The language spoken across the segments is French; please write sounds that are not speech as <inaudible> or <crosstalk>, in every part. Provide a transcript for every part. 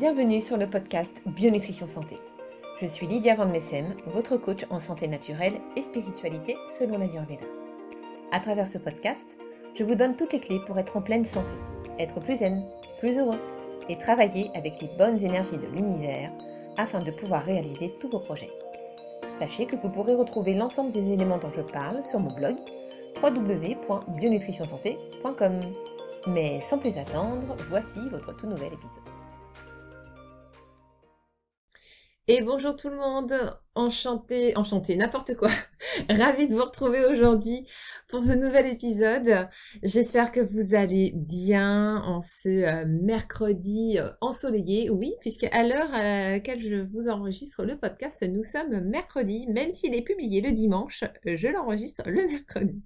Bienvenue sur le podcast Bionutrition Santé. Je suis Lydia Van Messem, votre coach en santé naturelle et spiritualité selon la l'Ayurveda. À travers ce podcast, je vous donne toutes les clés pour être en pleine santé, être plus zen, plus heureux et travailler avec les bonnes énergies de l'univers afin de pouvoir réaliser tous vos projets. Sachez que vous pourrez retrouver l'ensemble des éléments dont je parle sur mon blog www.bionutritionsanté.com. Mais sans plus attendre, voici votre tout nouvel épisode. Et bonjour tout le monde, enchanté, enchanté, n'importe quoi. <laughs> Ravi de vous retrouver aujourd'hui pour ce nouvel épisode. J'espère que vous allez bien en ce euh, mercredi euh, ensoleillé. Oui, puisque à l'heure à laquelle je vous enregistre le podcast, nous sommes mercredi, même s'il est publié le dimanche, je l'enregistre le mercredi.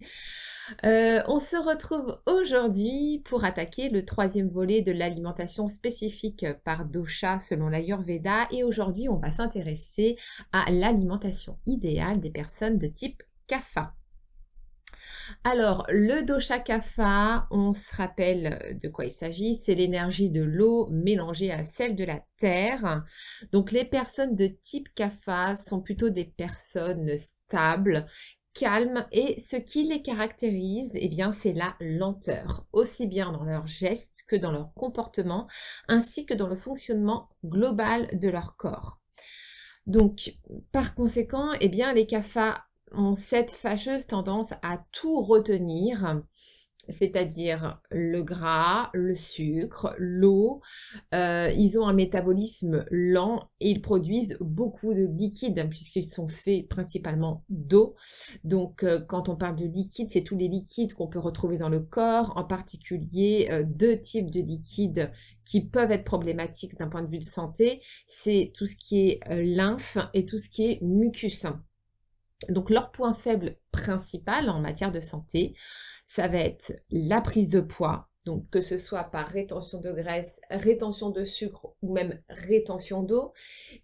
Euh, on se retrouve aujourd'hui pour attaquer le troisième volet de l'alimentation spécifique par dosha selon l'Ayurveda et aujourd'hui on va s'intéresser à l'alimentation idéale des personnes de type kapha. Alors, le dosha kapha, on se rappelle de quoi il s'agit, c'est l'énergie de l'eau mélangée à celle de la terre. Donc, les personnes de type kapha sont plutôt des personnes stables calme et ce qui les caractérise, eh bien, c'est la lenteur, aussi bien dans leurs gestes que dans leur comportement, ainsi que dans le fonctionnement global de leur corps. Donc, par conséquent, eh bien, les CAFA ont cette fâcheuse tendance à tout retenir c'est-à-dire le gras, le sucre, l'eau. Euh, ils ont un métabolisme lent et ils produisent beaucoup de liquide puisqu'ils sont faits principalement d'eau. Donc euh, quand on parle de liquide, c'est tous les liquides qu'on peut retrouver dans le corps, en particulier euh, deux types de liquides qui peuvent être problématiques d'un point de vue de santé. C'est tout ce qui est lymphe et tout ce qui est mucus. Donc leur point faible principal en matière de santé, ça va être la prise de poids, donc que ce soit par rétention de graisse, rétention de sucre ou même rétention d'eau,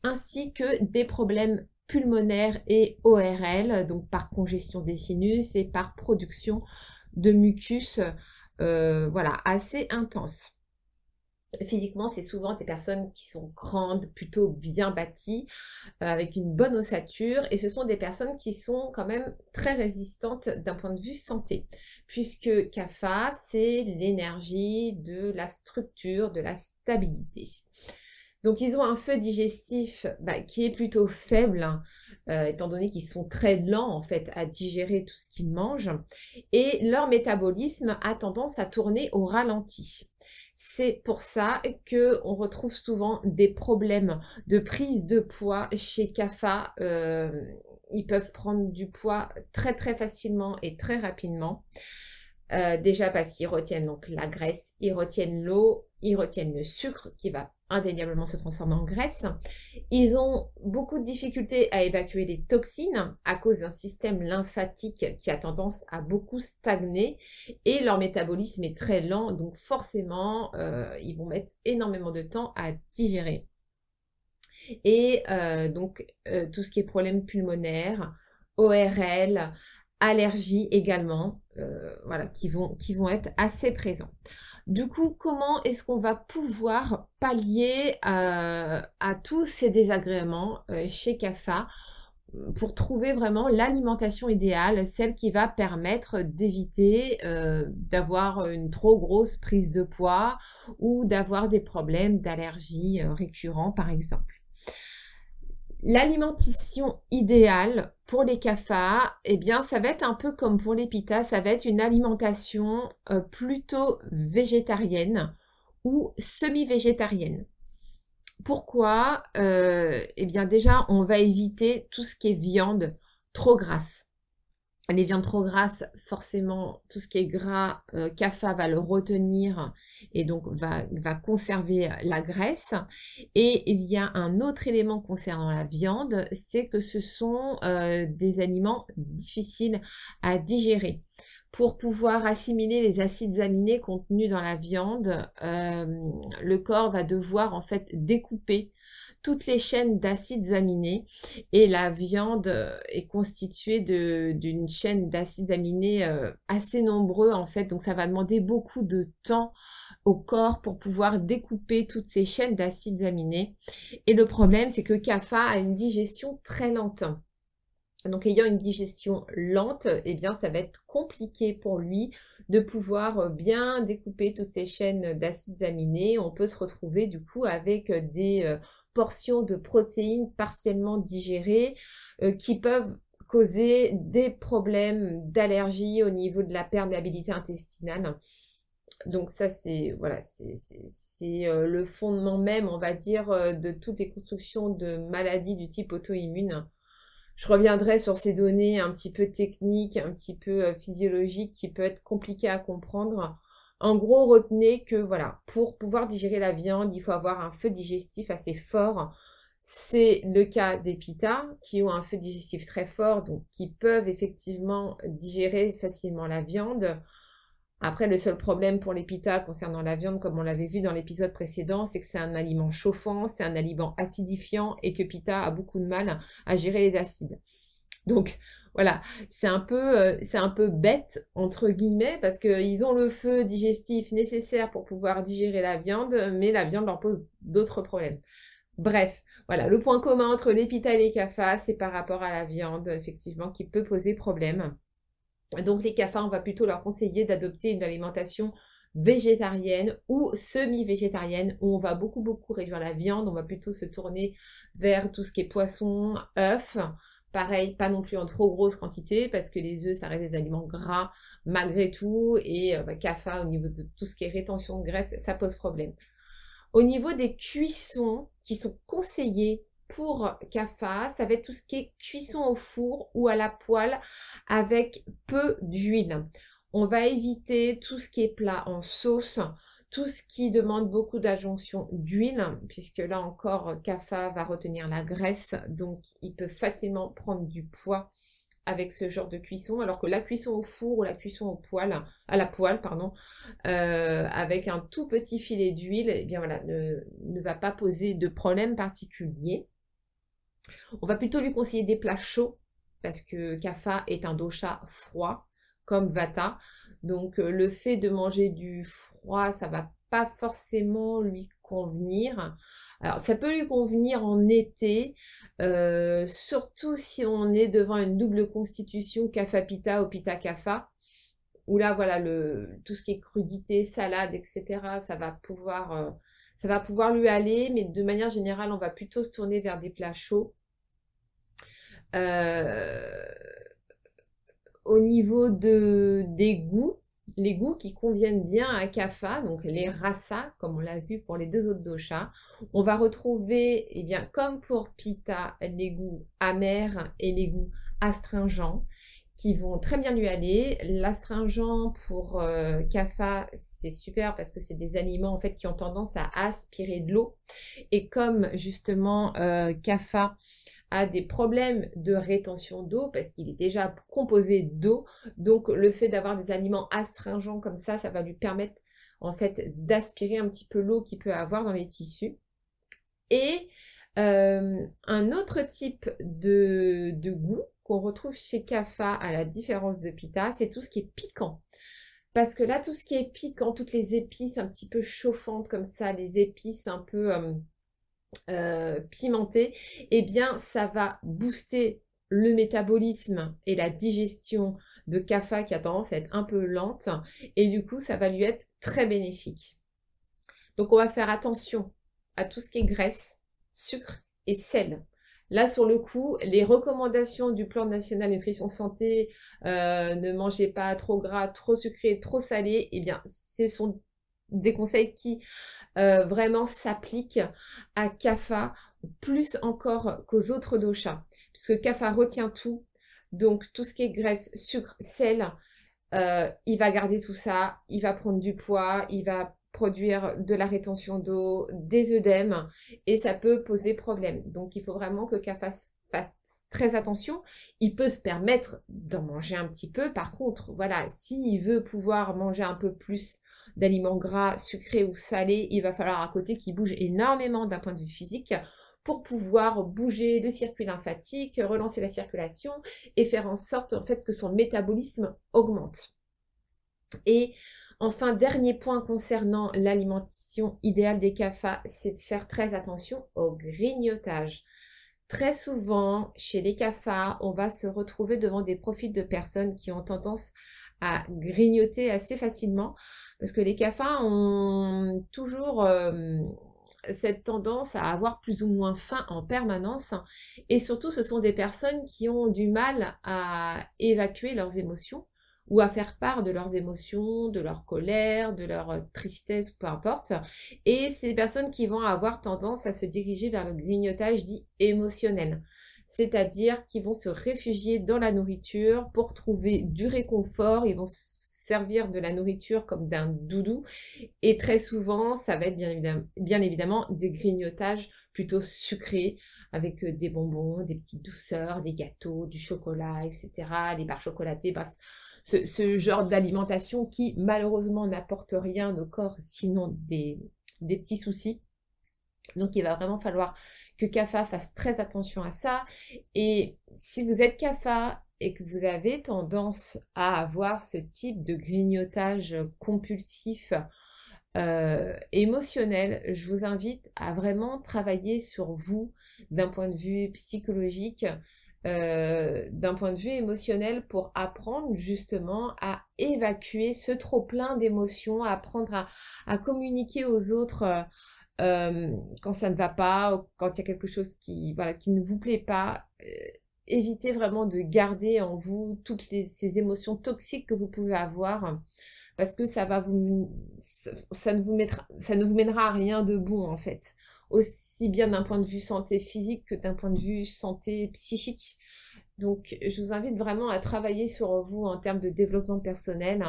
ainsi que des problèmes pulmonaires et ORL, donc par congestion des sinus et par production de mucus, euh, voilà, assez intense. Physiquement, c'est souvent des personnes qui sont grandes, plutôt bien bâties, euh, avec une bonne ossature, et ce sont des personnes qui sont quand même très résistantes d'un point de vue santé, puisque CAFA, c'est l'énergie de la structure, de la stabilité. Donc ils ont un feu digestif bah, qui est plutôt faible, hein, euh, étant donné qu'ils sont très lents en fait à digérer tout ce qu'ils mangent, et leur métabolisme a tendance à tourner au ralenti. C'est pour ça que on retrouve souvent des problèmes de prise de poids chez CAFA. Euh, ils peuvent prendre du poids très très facilement et très rapidement. Euh, déjà parce qu'ils retiennent donc la graisse, ils retiennent l'eau, ils retiennent le sucre qui va indéniablement se transformer en graisse. Ils ont beaucoup de difficultés à évacuer les toxines à cause d'un système lymphatique qui a tendance à beaucoup stagner et leur métabolisme est très lent, donc forcément, euh, ils vont mettre énormément de temps à digérer. Et euh, donc, tout ce qui est problème pulmonaire, ORL, allergies également, euh, voilà, qui vont être assez présents. Du coup, comment est-ce qu'on va pouvoir pallier euh, à tous ces désagréments euh, chez CAFA pour trouver vraiment l'alimentation idéale, celle qui va permettre d'éviter d'avoir une trop grosse prise de poids ou d'avoir des problèmes d'allergie récurrents par exemple? L'alimentation idéale pour les cafards, eh bien, ça va être un peu comme pour les pitas, ça va être une alimentation euh, plutôt végétarienne ou semi-végétarienne. Pourquoi? Euh, Eh bien, déjà, on va éviter tout ce qui est viande trop grasse les viandes trop grasses, forcément, tout ce qui est gras, euh, CAFA va le retenir et donc va, conserver la graisse. Et il y a un autre élément concernant la viande, c'est que ce sont euh, des aliments difficiles à digérer. Pour pouvoir assimiler les acides aminés contenus dans la viande, euh, le corps va devoir en fait découper toutes les chaînes d'acides aminés et la viande euh, est constituée d'une chaîne d'acides aminés euh, assez nombreux en fait. Donc ça va demander beaucoup de temps au corps pour pouvoir découper toutes ces chaînes d'acides aminés. Et le problème c'est que CAFA a une digestion très lente donc ayant une digestion lente, eh bien ça va être compliqué pour lui de pouvoir euh, bien découper toutes ces chaînes d'acides aminés. On peut se retrouver du coup avec euh, des euh, portions de protéines partiellement digérées qui peuvent causer des problèmes d'allergie au niveau de la perméabilité intestinale. Donc ça c'est voilà c'est le fondement même on va dire de toutes les constructions de maladies du type auto-immune je reviendrai sur ces données un petit peu techniques, un petit peu euh, physiologiques qui peuvent être compliquées à comprendre. En gros, retenez que voilà, pour pouvoir digérer la viande, il faut avoir un feu digestif assez fort. C'est le cas des pitas qui ont un feu digestif très fort, donc qui peuvent effectivement digérer facilement la viande. Après, le seul problème pour les concernant la viande, comme on l'avait vu dans l'épisode précédent, c'est que c'est un aliment chauffant, c'est un aliment acidifiant et que pita a beaucoup de mal à gérer les acides. Donc voilà, c'est un peu, euh, c'est un peu bête entre guillemets parce qu'ils ont le feu digestif nécessaire pour pouvoir digérer la viande, mais la viande leur pose d'autres problèmes. Bref, voilà, le point commun entre les et les kafas, c'est par rapport à la viande, effectivement, qui peut poser problème. Donc les cafards, on va plutôt leur conseiller d'adopter une alimentation végétarienne ou semi-végétarienne où on va beaucoup beaucoup réduire la viande, on va plutôt se tourner vers tout ce qui est poisson, œufs. Pareil, pas non plus en trop grosse quantité parce que les œufs, ça reste des aliments gras malgré tout et euh, bah, au niveau de tout ce qui est rétention de graisse, ça pose problème. Au niveau des cuissons qui sont conseillées pour CAFA, ça va être tout ce qui est cuisson au four ou à la poêle avec peu d'huile. On va éviter tout ce qui est plat en sauce, tout ce qui demande beaucoup d'adjonction d'huile, puisque là encore, CAFA va retenir la graisse, donc il peut facilement prendre du poids avec ce genre de cuisson, alors que la cuisson au four ou la cuisson au poêle, à la poêle, pardon, euh, avec un tout petit filet d'huile, eh bien voilà, ne, ne va pas poser de problème particulier. On va plutôt lui conseiller des plats chauds parce que Kapha est un dosha froid comme Vata. Donc euh, le fait de manger du froid, ça va pas forcément lui convenir. Alors ça peut lui convenir en été, euh, surtout si on est devant une double constitution Kapha Pita ou Pita Kapha, où là voilà tout ce qui est crudité, salade, etc. Ça va pouvoir euh, ça va pouvoir lui aller, mais de manière générale, on va plutôt se tourner vers des plats chauds. Euh, au niveau de, des goûts, les goûts qui conviennent bien à Kapha, donc les rasa, comme on l'a vu pour les deux autres doshas, on va retrouver, eh bien, comme pour Pitta, les goûts amers et les goûts astringents qui vont très bien lui aller. L'astringent pour euh, Kapha, c'est super parce que c'est des aliments en fait qui ont tendance à aspirer de l'eau. Et comme justement euh, Kapha a des problèmes de rétention d'eau parce qu'il est déjà composé d'eau, donc le fait d'avoir des aliments astringents comme ça, ça va lui permettre en fait d'aspirer un petit peu l'eau qu'il peut avoir dans les tissus. Et euh, un autre type de, goût qu'on retrouve chez Kapha à la différence de Pita, c'est tout ce qui est piquant. Parce que là, tout ce qui est piquant, toutes les épices un petit peu chauffantes comme ça, les épices un peu euh, euh, pimentées, eh bien, ça va booster le métabolisme et la digestion de Kapha qui a tendance à être un peu lente. Et du coup, ça va lui être très bénéfique. Donc, on va faire attention à tout ce qui est graisse, sucre et sel. Là, sur le coup, les recommandations du plan national nutrition santé, euh, ne mangez pas trop gras, trop sucré, trop salé, eh bien, ce sont des conseils qui euh, vraiment s'appliquent à CAFA plus encore qu'aux autres doshas, puisque CAFA retient tout, donc tout ce qui est graisse, sucre, sel, euh, il va garder tout ça, il va prendre du poids, il va produire de la rétention d'eau, des œdèmes, et ça peut poser problème. Donc il faut vraiment que CAFA très attention. Il peut se permettre d'en manger un petit peu. Par contre, voilà, s'il veut pouvoir manger un peu plus d'aliments gras, sucrés ou salés, il va falloir à côté qu'il bouge énormément d'un point de vue physique pour pouvoir bouger le circuit lymphatique, relancer la circulation et faire en sorte en fait que son métabolisme augmente. Et enfin, dernier point concernant l'alimentation idéale des CAFA, c'est de faire très attention au grignotage. Très souvent, chez les CAFA, on va se retrouver devant des profils de personnes qui ont tendance à grignoter assez facilement parce que les CAFA ont toujours euh, cette tendance à avoir plus ou moins faim en permanence. Et surtout, ce sont des personnes qui ont du mal à évacuer leurs émotions ou à faire part de leurs émotions, de leur colère, de leur tristesse, peu importe. Et ces personnes qui vont avoir tendance à se diriger vers le grignotage dit émotionnel. C'est-à-dire qu'ils vont se réfugier dans la nourriture pour trouver du réconfort, ils vont servir de la nourriture comme d'un doudou. Et très souvent, ça va être bien évidemment, des grignotages plutôt sucrés avec euh, des bonbons, des petites douceurs, des gâteaux, du chocolat, etc., les barres chocolatées, bref. Ce, genre d'alimentation qui malheureusement n'apporte rien au corps, sinon des, des petits soucis. Donc il va vraiment falloir que CAFA fasse très attention à ça. Et si vous êtes CAFA et que vous avez tendance à avoir ce type de grignotage compulsif euh, émotionnel, je vous invite à vraiment travailler sur vous d'un point de vue psychologique, euh, d'un point de vue émotionnel pour apprendre justement à évacuer ce trop plein d'émotions, apprendre à, communiquer aux autres euh, quand ça ne va pas, quand il y a quelque chose qui, ne vous plaît pas évitez vraiment de garder en vous toutes ces émotions toxiques que vous pouvez avoir parce que ça va vous ne vous mettra ça ne vous mènera à rien de bon en fait aussi bien d'un point de vue santé physique que d'un point de vue santé psychique donc je vous invite vraiment à travailler sur vous en termes de développement personnel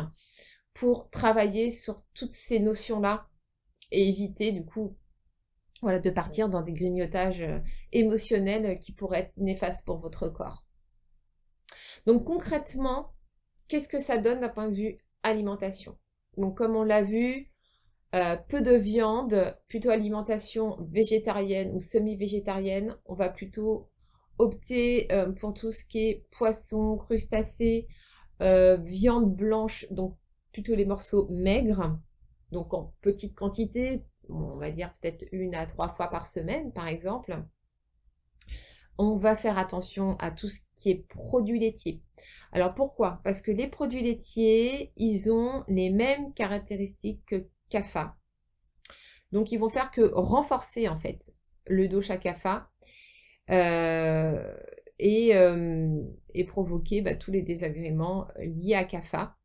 pour travailler sur toutes ces notions là et éviter du coup voilà, de partir dans des grignotages euh, émotionnels qui pourraient être néfastes pour votre corps. Donc concrètement, qu'est-ce que ça donne d'un point de vue alimentation? Donc comme on l'a vu, euh, peu de viande, plutôt alimentation végétarienne ou semi-végétarienne. On va plutôt opter euh, pour tout ce qui est poisson, crustacés, viande blanche, donc plutôt les morceaux maigres, donc en petite quantité, on va dire peut-être une à trois fois par semaine, par exemple. On va faire attention à tout ce qui est produits laitiers. Alors pourquoi? Parce que les produits laitiers, ils ont les mêmes caractéristiques que CAFA. Donc ils vont faire que renforcer en fait le dosha CAFA euh, et, euh, provoquer bah, tous les désagréments liés à CAFA.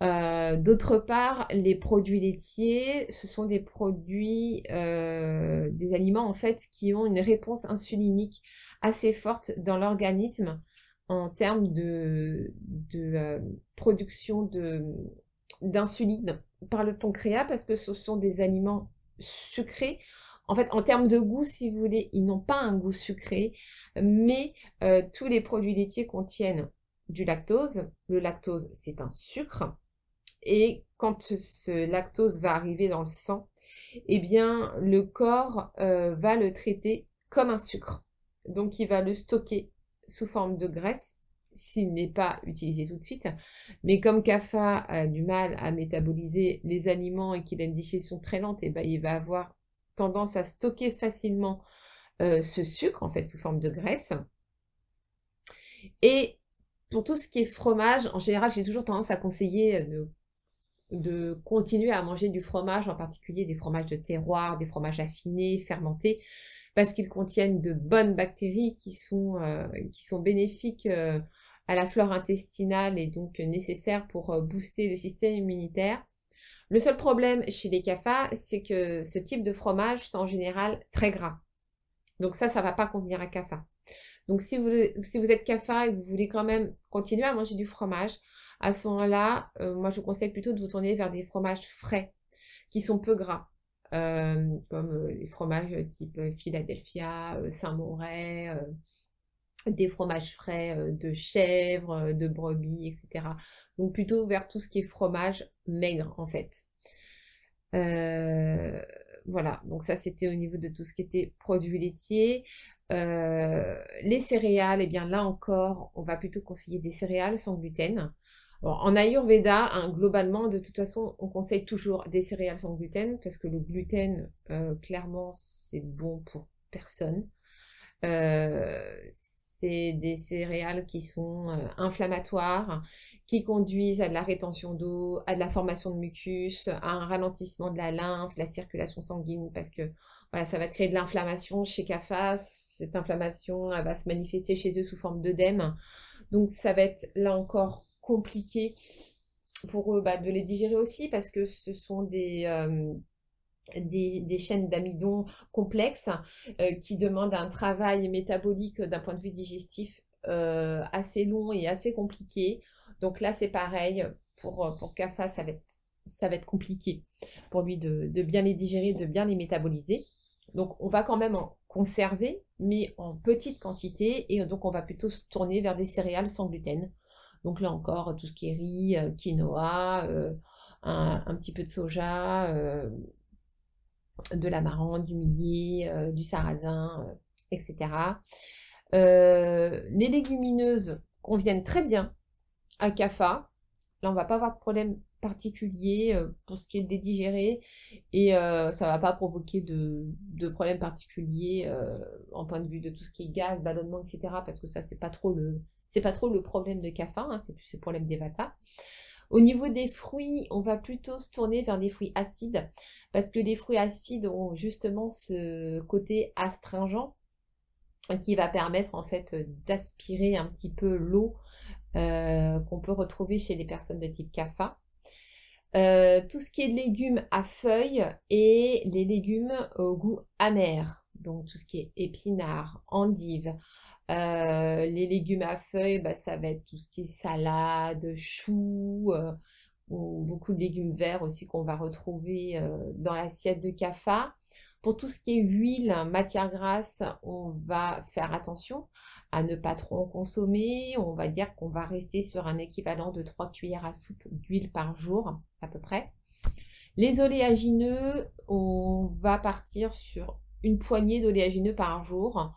Euh, d'autre part, les produits laitiers, ce sont des produits, des aliments en fait qui ont une réponse insulinique assez forte dans l'organisme en termes de, euh, production d'insuline par le pancréas parce que ce sont des aliments sucrés. En fait, en termes de goût, si vous voulez, ils n'ont pas un goût sucré, mais tous les produits laitiers contiennent du lactose. Le lactose, c'est un sucre et quand ce lactose va arriver dans le sang, eh bien le corps euh, va le traiter comme un sucre. Donc il va le stocker sous forme de graisse s'il n'est pas utilisé tout de suite. Mais comme CAFA a du mal à métaboliser les aliments et qu'il a une digestion très lente, eh ben, il va avoir tendance à stocker facilement euh, ce sucre, en fait, sous forme de graisse. Et pour tout ce qui est fromage, en général, j'ai toujours tendance à conseiller de de continuer à manger du fromage, en particulier des fromages de terroir, des fromages affinés, fermentés, parce qu'ils contiennent de bonnes bactéries qui sont, euh, bénéfiques euh, à la flore intestinale et donc nécessaires pour euh, booster le système immunitaire. Le seul problème chez les CAFA, c'est que ce type de fromage sont en général très gras. Donc ça, ça va pas convenir à CAFA. Donc si vous, êtes CAFA et que vous voulez quand même continuer à manger du fromage, à ce moment-là, euh, moi je vous conseille plutôt de vous tourner vers des fromages frais qui sont peu gras. Euh, comme les fromages type Philadelphia, Saint-Moret, des fromages frais de chèvre, de brebis, etc. Donc plutôt vers tout ce qui est fromage maigre en fait. voilà, donc ça c'était au niveau de tout ce qui était produits laitiers. les céréales, et eh bien là encore, on va plutôt conseiller des céréales sans gluten en Ayurveda, hein, globalement, de toute façon, on conseille toujours des céréales sans gluten parce que le gluten, euh, clairement, c'est bon pour personne. Euh, c'est des céréales qui sont euh, inflammatoires, qui conduisent à de la rétention d'eau, à de la formation de mucus, à un ralentissement de la lymphe, de la circulation sanguine, parce que voilà, ça va créer de l'inflammation chez CAFA. Cette inflammation, elle va se manifester chez eux sous forme d'œdème. Donc ça va être là encore compliqué pour eux bah, de les digérer aussi parce que ce sont des, euh, des, chaînes d'amidon complexes euh, qui demandent un travail métabolique d'un point de vue digestif euh, assez long et assez compliqué. Donc là, c'est pareil, pour, pour CAFA, ça va, être, ça va être compliqué pour lui de, bien les digérer, de bien les métaboliser. Donc on va quand même en conserver, mais en petite quantité, et donc on va plutôt se tourner vers des céréales sans gluten. Donc là encore, tout ce qui est riz, euh, quinoa, un, petit peu de soja, de l'amarante, du millet, du sarrasin, etc. les légumineuses conviennent très bien à CAFA. Là, on va pas avoir de problème particulier pour ce qui est de les digérer et ça ça va pas provoquer de, de problèmes particuliers en point de vue de tout ce qui est gaz, ballonnement, etc. Parce que ça, c'est pas trop le pas trop le problème de CAFA, hein, c'est plus le problème des vata. Au niveau des fruits, on va plutôt se tourner vers des fruits acides parce que les fruits acides ont justement ce côté astringent qui va permettre en fait d'aspirer un petit peu l'eau euh, qu'on peut retrouver chez les personnes de type CAFA. Euh, tout ce qui est légumes à feuilles et les légumes au goût amer, donc tout ce qui est épinards, endives, euh, les légumes à feuilles, bah, ça va être tout ce qui est salade, choux, euh, ou beaucoup de légumes verts aussi qu'on va retrouver euh, dans l'assiette de CAFA. Pour tout ce qui est huile, matière grasse, on va faire attention à ne pas trop en consommer. On va dire qu'on va rester sur un équivalent de 3 cuillères à soupe d'huile par jour, à peu près. Les oléagineux, on va partir sur une poignée d'oléagineux par jour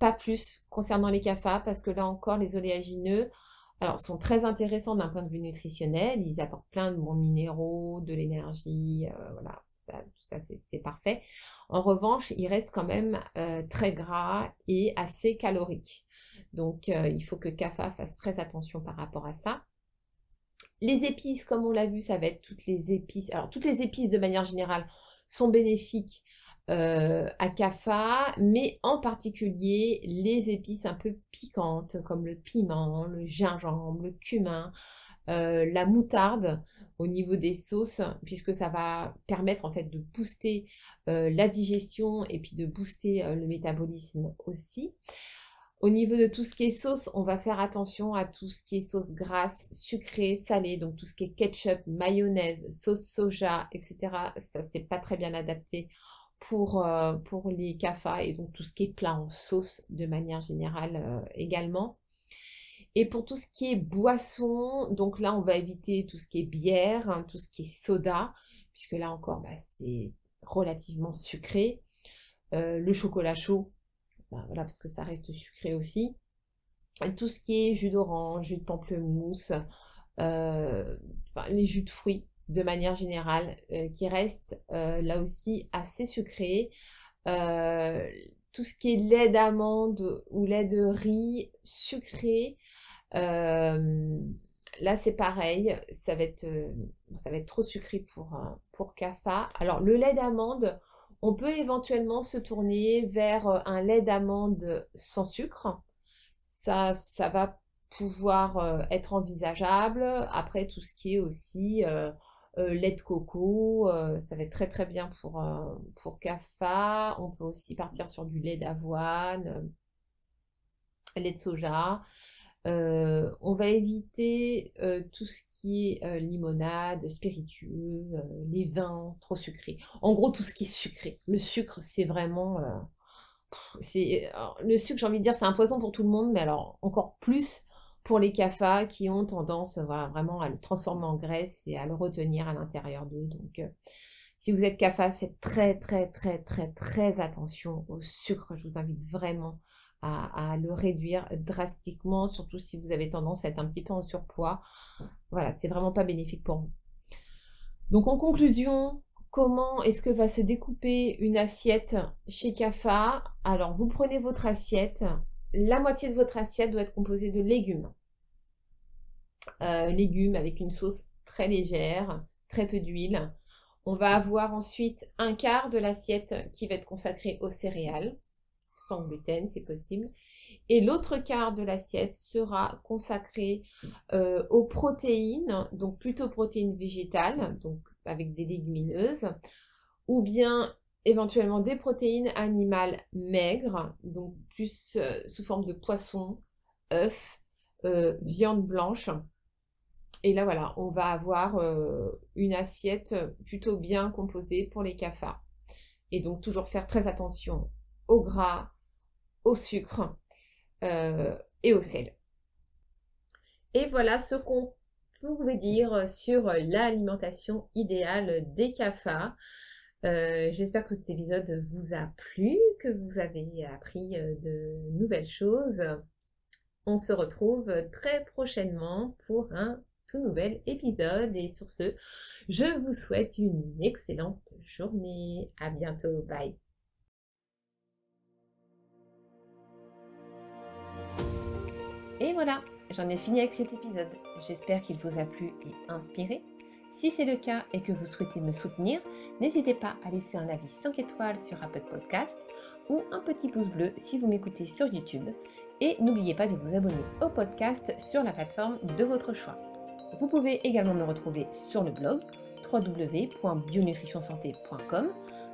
pas plus concernant les CAFA parce que là encore, les oléagineux sont très intéressants d'un point de vue nutritionnel. Ils apportent plein de bons minéraux, de l'énergie, euh, voilà, ça, tout ça c'est parfait. En revanche, ils restent quand même euh, très gras et assez caloriques. Donc, euh, il faut que CAFA fasse très attention par rapport à ça. Les épices, comme on l'a vu, ça va être toutes les épices. Alors, toutes les épices de manière générale sont bénéfiques euh, à CAFA, mais en particulier les épices un peu piquantes comme le piment, le gingembre, le cumin, euh, la moutarde au niveau des sauces, puisque ça va permettre en fait de booster euh, la digestion et puis de booster le métabolisme aussi. Au niveau de tout ce qui est sauce, on va faire attention à tout ce qui est sauce grasse, sucrée, salée, donc tout ce qui est ketchup, mayonnaise, sauce soja, etc. Ça, c'est pas très bien adapté pour, euh, pour les CAFA et donc tout ce qui est plat en sauce de manière générale euh, également. Et pour tout ce qui est boisson, donc là on va éviter tout ce qui est bière, hein, tout ce qui est soda, puisque là encore bah, c'est relativement sucré. Euh, le chocolat chaud, bah, voilà, parce que ça reste sucré aussi. tout ce qui est jus d'orange, jus de pamplemousse, les jus de fruits, de manière générale, euh, qui reste euh, là aussi assez sucré. Euh, tout ce qui est lait d'amande ou lait de riz sucré, là c'est pareil, ça va être, ça va être trop sucré pour, pour CAFA. Alors le lait d'amande, on peut éventuellement se tourner vers un lait d'amande sans sucre. Ça, ça va pouvoir être envisageable. Après, tout ce qui est aussi euh, lait de coco, euh, ça va être très très bien pour, euh, CAFA. On peut aussi partir sur du lait d'avoine, lait de soja. on va éviter tout ce qui est limonade, spiritueux, les vins trop sucrés. En gros, tout ce qui est sucré. Le sucre, c'est vraiment c'est le sucre, j'ai envie de dire, c'est un poison pour tout le monde, mais alors encore plus pour les CAFA qui ont tendance vraiment à le transformer en graisse et à le retenir à l'intérieur d'eux. Donc, euh, si vous êtes CAFA, faites très, très, très, très, très attention au sucre. Je vous invite vraiment à, le réduire drastiquement, surtout si vous avez tendance à être un petit peu en surpoids. Voilà, c'est vraiment pas bénéfique pour vous. Donc, en conclusion, comment est-ce que va se découper une assiette chez CAFA Alors, vous prenez votre assiette, la moitié de votre assiette doit être composée de légumes. Euh, légumes avec une sauce très légère, très peu d'huile. On va avoir ensuite un quart de l'assiette qui va être consacré aux céréales, sans gluten c'est possible. Et l'autre quart de l'assiette sera consacré euh, aux protéines, donc plutôt protéines végétales, donc avec des légumineuses, ou bien éventuellement des protéines animales maigres, donc plus euh, sous forme de poisson, œufs, euh, viande blanche. Et là, voilà, on va avoir euh, une assiette plutôt bien composée pour les cafards. Et donc, toujours faire très attention au gras, au sucre et au sel. Et voilà ce qu'on pouvait dire sur l'alimentation idéale des cafards. Euh, j'espère que cet épisode vous a plu, que vous avez appris euh, de nouvelles choses. On se retrouve très prochainement pour un tout nouvel épisode. Et sur ce, je vous souhaite une excellente journée. À bientôt. Bye. Et voilà, j'en ai fini avec cet épisode. J'espère qu'il vous a plu et inspiré. Si c'est le cas et que vous souhaitez me soutenir, n'hésitez pas à laisser un avis 5 étoiles sur Apple Podcast ou un petit pouce bleu si vous m'écoutez sur YouTube. Et n'oubliez pas de vous abonner au podcast sur la plateforme de votre choix. Vous pouvez également me retrouver sur le blog www.bionutritionsanté.com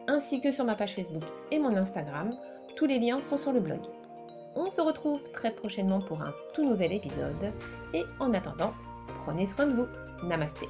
ainsi que sur ma page Facebook et mon Instagram. Tous les liens sont sur le blog. On se retrouve très prochainement pour un tout nouvel épisode et en attendant, prenez soin de vous. Namasté.